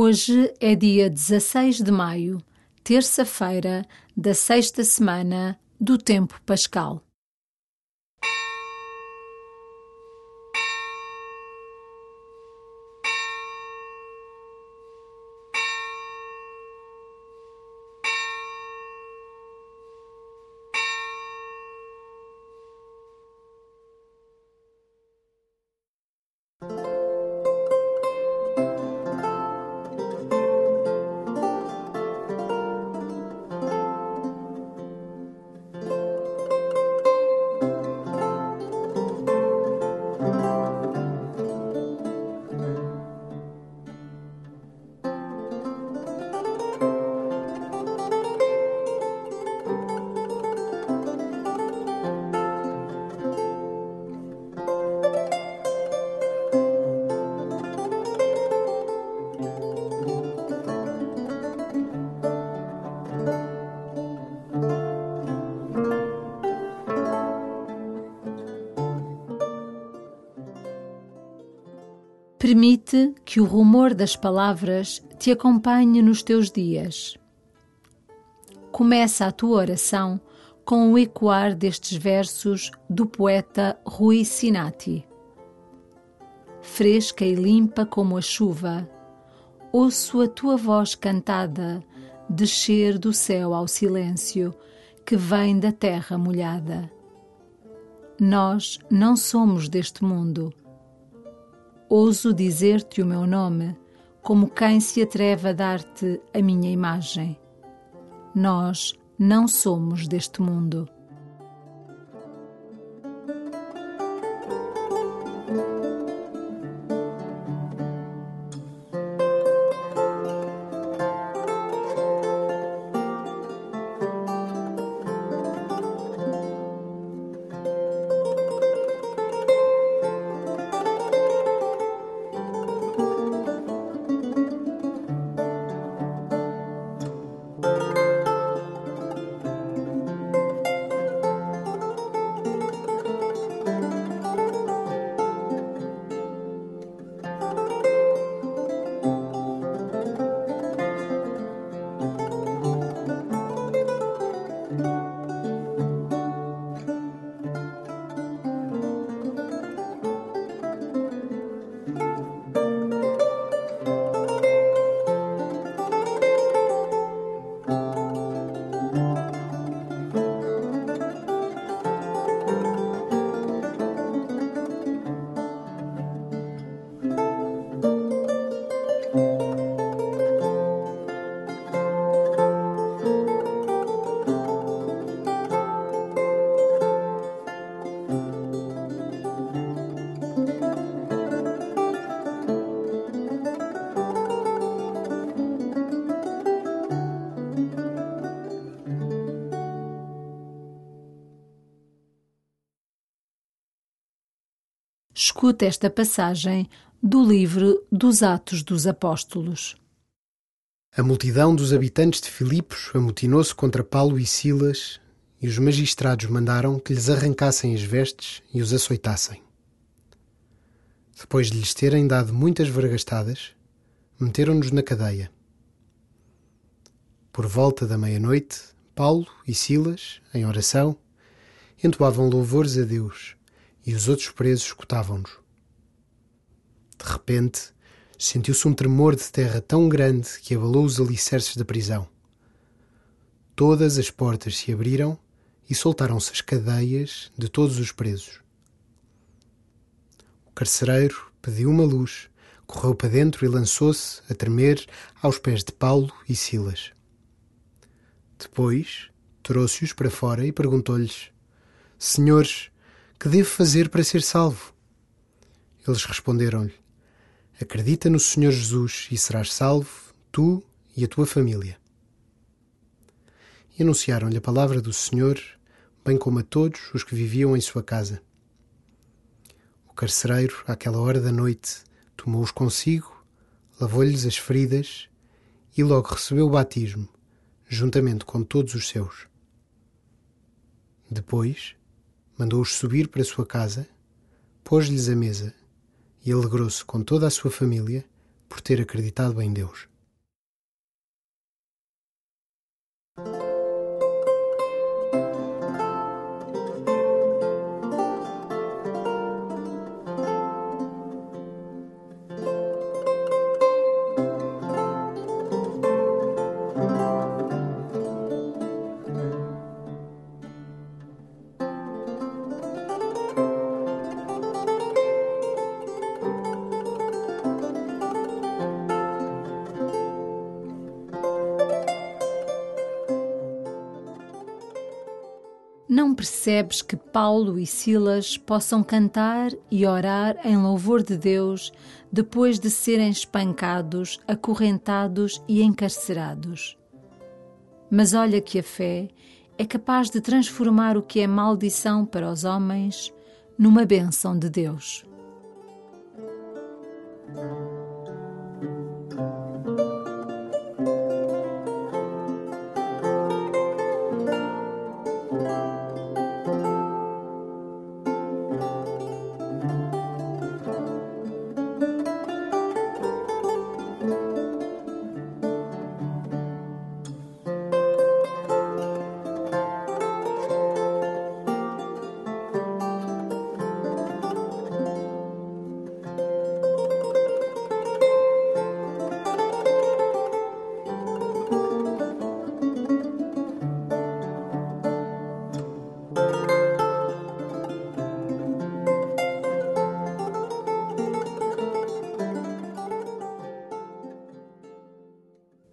Hoje é dia 16 de maio, terça-feira da sexta semana do Tempo Pascal. Permite que o rumor das palavras te acompanhe nos teus dias. Começa a tua oração com o ecoar destes versos do poeta Rui Sinati. Fresca e limpa como a chuva, ouço a tua voz cantada descer do céu ao silêncio que vem da terra molhada. Nós não somos deste mundo ouso dizer-te o meu nome, como quem se atreve a dar-te a minha imagem. Nós não somos deste mundo. Escuta esta passagem do livro dos Atos dos Apóstolos. A multidão dos habitantes de Filipos amotinou-se contra Paulo e Silas, e os magistrados mandaram que lhes arrancassem as vestes e os açoitassem. Depois de lhes terem dado muitas vergastadas, meteram-nos na cadeia. Por volta da meia-noite, Paulo e Silas, em oração, entoavam louvores a Deus e os outros presos escutavam-nos. De repente, sentiu-se um tremor de terra tão grande que abalou os alicerces da prisão. Todas as portas se abriram e soltaram-se as cadeias de todos os presos. O carcereiro pediu uma luz, correu para dentro e lançou-se, a tremer, aos pés de Paulo e Silas. Depois, trouxe-os para fora e perguntou-lhes: Senhores, que devo fazer para ser salvo? Eles responderam-lhe: Acredita no Senhor Jesus e serás salvo, tu e a tua família. E anunciaram-lhe a palavra do Senhor, bem como a todos os que viviam em sua casa. O carcereiro, àquela hora da noite, tomou-os consigo, lavou-lhes as feridas e logo recebeu o batismo, juntamente com todos os seus. Depois, mandou-os subir para sua casa, pôs-lhes a mesa e alegrou-se com toda a sua família por ter acreditado em Deus. Percebes que Paulo e Silas possam cantar e orar em louvor de Deus depois de serem espancados, acorrentados e encarcerados? Mas olha que a fé é capaz de transformar o que é maldição para os homens numa bênção de Deus.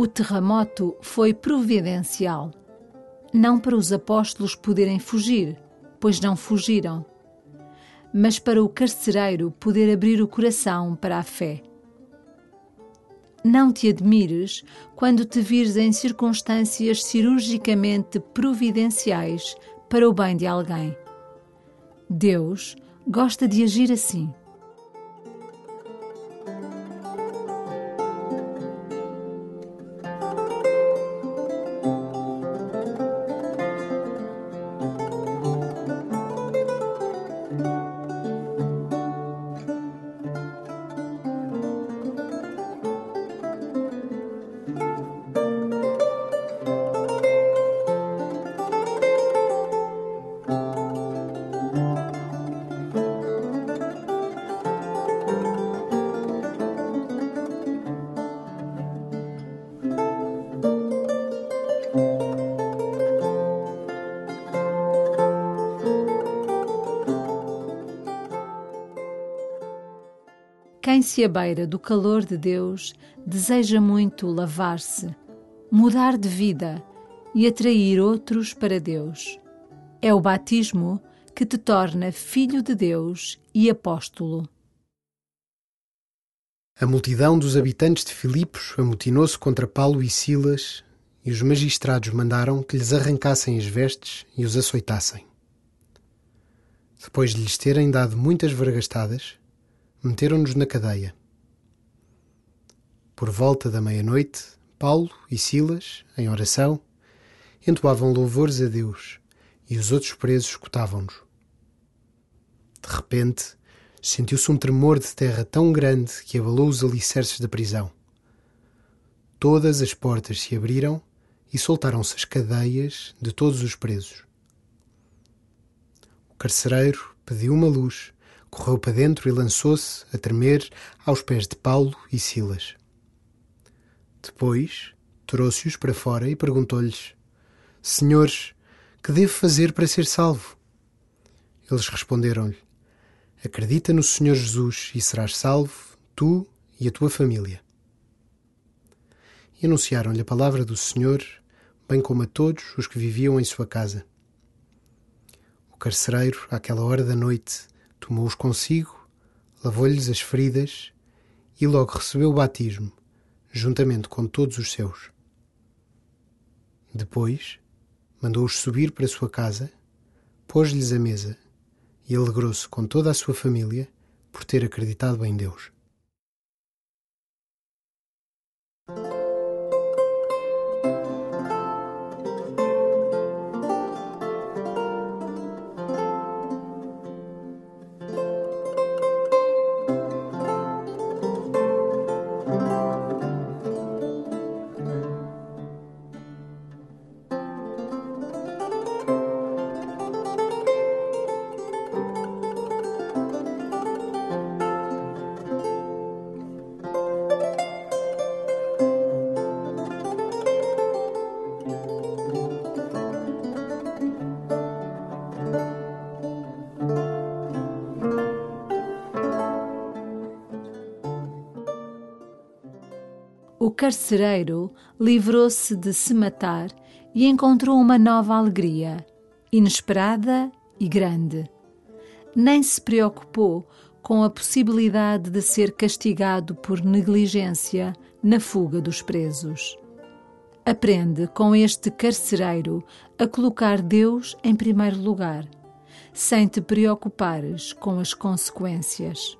O terremoto foi providencial, não para os apóstolos poderem fugir, pois não fugiram, mas para o carcereiro poder abrir o coração para a fé. Não te admires quando te vires em circunstâncias cirurgicamente providenciais para o bem de alguém. Deus gosta de agir assim. Quem se abeira do calor de Deus deseja muito lavar-se, mudar de vida e atrair outros para Deus. É o batismo que te torna filho de Deus e apóstolo. A multidão dos habitantes de Filipos amotinou-se contra Paulo e Silas, e os magistrados mandaram que lhes arrancassem as vestes e os açoitassem. Depois de lhes terem dado muitas vergastadas, meteram-nos na cadeia. Por volta da meia-noite, Paulo e Silas, em oração, entoavam louvores a Deus e os outros presos escutavam-nos. De repente, sentiu-se um tremor de terra tão grande que abalou os alicerces da prisão. Todas as portas se abriram e soltaram-se as cadeias de todos os presos. O carcereiro pediu uma luz correu para dentro e lançou-se, a tremer, aos pés de Paulo e Silas. Depois trouxe-os para fora e perguntou-lhes: Senhores, que devo fazer para ser salvo? Eles responderam-lhe: Acredita no Senhor Jesus e serás salvo, tu e a tua família. E anunciaram-lhe a palavra do Senhor, bem como a todos os que viviam em sua casa. O carcereiro, àquela hora da noite, tomou-os consigo, lavou-lhes as feridas e logo recebeu o batismo, juntamente com todos os seus. Depois, mandou-os subir para sua casa, pôs-lhes a mesa e alegrou-se com toda a sua família por ter acreditado em Deus. Carcereiro livrou-se de se matar e encontrou uma nova alegria, inesperada e grande. Nem se preocupou com a possibilidade de ser castigado por negligência na fuga dos presos. Aprende com este carcereiro a colocar Deus em primeiro lugar, sem te preocupares com as consequências.